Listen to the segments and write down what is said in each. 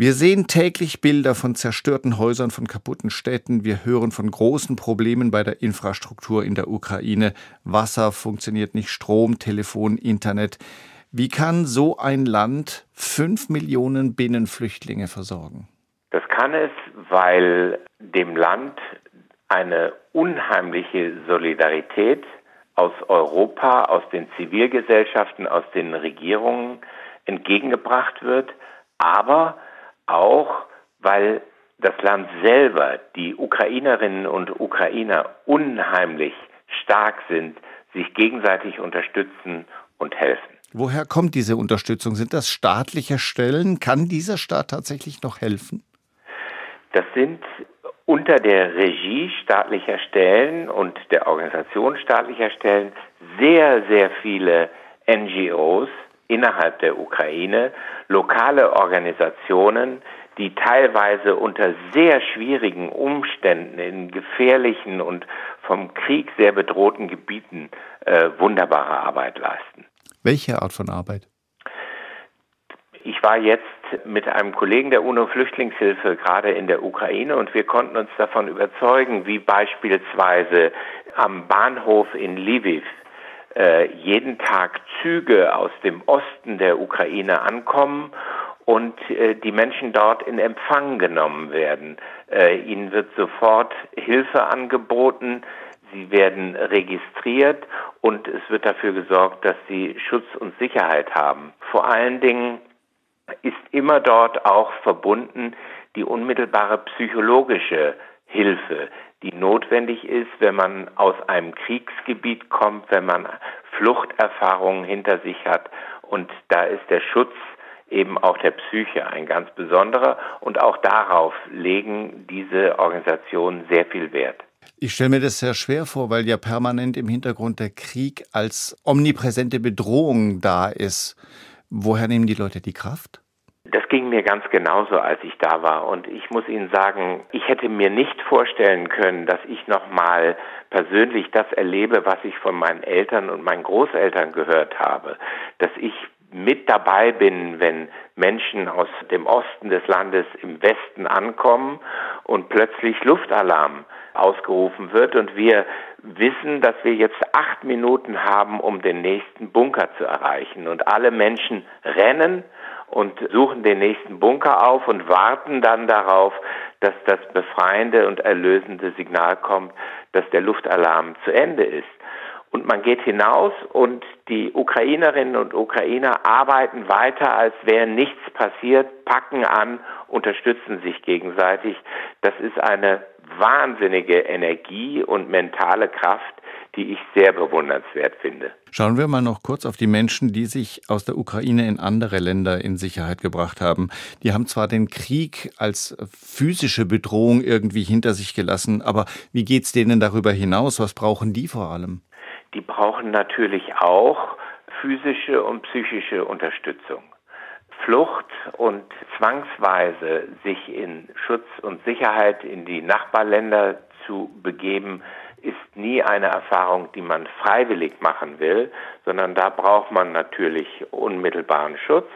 Wir sehen täglich Bilder von zerstörten Häusern, von kaputten Städten. Wir hören von großen Problemen bei der Infrastruktur in der Ukraine. Wasser funktioniert nicht, Strom, Telefon, Internet. Wie kann so ein Land fünf Millionen Binnenflüchtlinge versorgen? Das kann es, weil dem Land eine unheimliche Solidarität aus Europa, aus den Zivilgesellschaften, aus den Regierungen entgegengebracht wird, aber auch, weil das Land selber, die Ukrainerinnen und Ukrainer unheimlich stark sind, sich gegenseitig unterstützen und helfen. Woher kommt diese Unterstützung? Sind das staatliche Stellen? Kann dieser Staat tatsächlich noch helfen? Das sind unter der Regie staatlicher Stellen und der Organisation staatlicher Stellen sehr, sehr viele NGOs innerhalb der Ukraine, lokale Organisationen, die teilweise unter sehr schwierigen Umständen in gefährlichen und vom Krieg sehr bedrohten Gebieten äh, wunderbare Arbeit leisten. Welche Art von Arbeit? Ich war jetzt mit einem Kollegen der UNO-Flüchtlingshilfe gerade in der Ukraine und wir konnten uns davon überzeugen, wie beispielsweise am Bahnhof in Lviv jeden Tag Züge aus dem Osten der Ukraine ankommen und äh, die Menschen dort in Empfang genommen werden. Äh, ihnen wird sofort Hilfe angeboten, sie werden registriert und es wird dafür gesorgt, dass sie Schutz und Sicherheit haben. Vor allen Dingen ist immer dort auch verbunden die unmittelbare psychologische Hilfe, die notwendig ist, wenn man aus einem Kriegsgebiet kommt, wenn man Fluchterfahrungen hinter sich hat. Und da ist der Schutz eben auch der Psyche ein ganz besonderer. Und auch darauf legen diese Organisationen sehr viel Wert. Ich stelle mir das sehr schwer vor, weil ja permanent im Hintergrund der Krieg als omnipräsente Bedrohung da ist. Woher nehmen die Leute die Kraft? Das ging mir ganz genauso, als ich da war. Und ich muss Ihnen sagen, ich hätte mir nicht vorstellen können, dass ich nochmal persönlich das erlebe, was ich von meinen Eltern und meinen Großeltern gehört habe. Dass ich mit dabei bin, wenn Menschen aus dem Osten des Landes im Westen ankommen und plötzlich Luftalarm ausgerufen wird und wir wissen, dass wir jetzt acht Minuten haben, um den nächsten Bunker zu erreichen. Und alle Menschen rennen und suchen den nächsten Bunker auf und warten dann darauf, dass das befreiende und erlösende Signal kommt, dass der Luftalarm zu Ende ist. Und man geht hinaus und die Ukrainerinnen und Ukrainer arbeiten weiter, als wäre nichts passiert, packen an, unterstützen sich gegenseitig. Das ist eine wahnsinnige Energie und mentale Kraft, die ich sehr bewundernswert finde. Schauen wir mal noch kurz auf die Menschen, die sich aus der Ukraine in andere Länder in Sicherheit gebracht haben. Die haben zwar den Krieg als physische Bedrohung irgendwie hinter sich gelassen, aber wie geht es denen darüber hinaus? Was brauchen die vor allem? Die brauchen natürlich auch physische und psychische Unterstützung. Flucht und zwangsweise sich in Schutz und Sicherheit in die Nachbarländer zu begeben, ist nie eine Erfahrung, die man freiwillig machen will, sondern da braucht man natürlich unmittelbaren Schutz.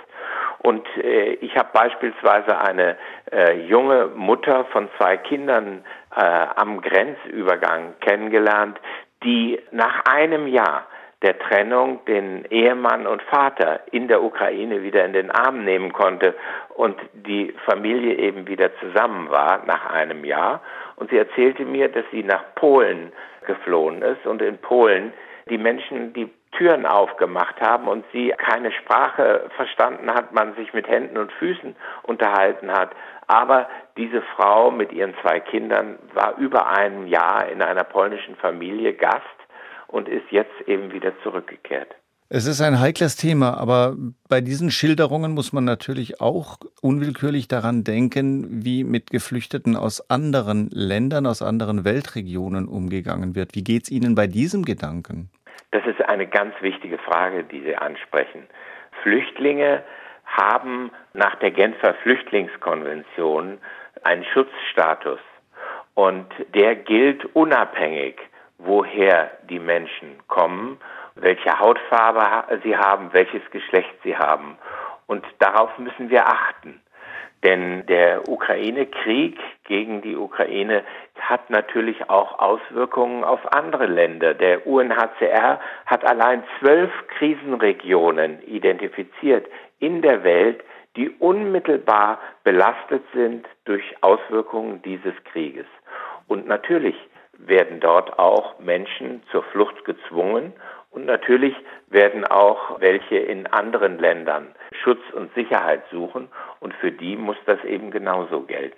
Und äh, ich habe beispielsweise eine äh, junge Mutter von zwei Kindern äh, am Grenzübergang kennengelernt, die nach einem Jahr der Trennung den Ehemann und Vater in der Ukraine wieder in den Arm nehmen konnte und die Familie eben wieder zusammen war nach einem Jahr. Und sie erzählte mir, dass sie nach Polen geflohen ist und in Polen die Menschen die Türen aufgemacht haben und sie keine Sprache verstanden hat, man sich mit Händen und Füßen unterhalten hat. Aber diese Frau mit ihren zwei Kindern war über ein Jahr in einer polnischen Familie Gast und ist jetzt eben wieder zurückgekehrt. Es ist ein heikles Thema, aber bei diesen Schilderungen muss man natürlich auch unwillkürlich daran denken, wie mit Geflüchteten aus anderen Ländern, aus anderen Weltregionen umgegangen wird. Wie geht es Ihnen bei diesem Gedanken? Das ist eine ganz wichtige Frage, die Sie ansprechen. Flüchtlinge haben nach der Genfer Flüchtlingskonvention einen Schutzstatus und der gilt unabhängig woher die Menschen kommen, welche Hautfarbe sie haben, welches Geschlecht sie haben. Und darauf müssen wir achten. Denn der Ukraine-Krieg gegen die Ukraine hat natürlich auch Auswirkungen auf andere Länder. Der UNHCR hat allein zwölf Krisenregionen identifiziert in der Welt, die unmittelbar belastet sind durch Auswirkungen dieses Krieges. Und natürlich werden dort auch Menschen zur Flucht gezwungen und natürlich werden auch welche in anderen Ländern Schutz und Sicherheit suchen und für die muss das eben genauso gelten.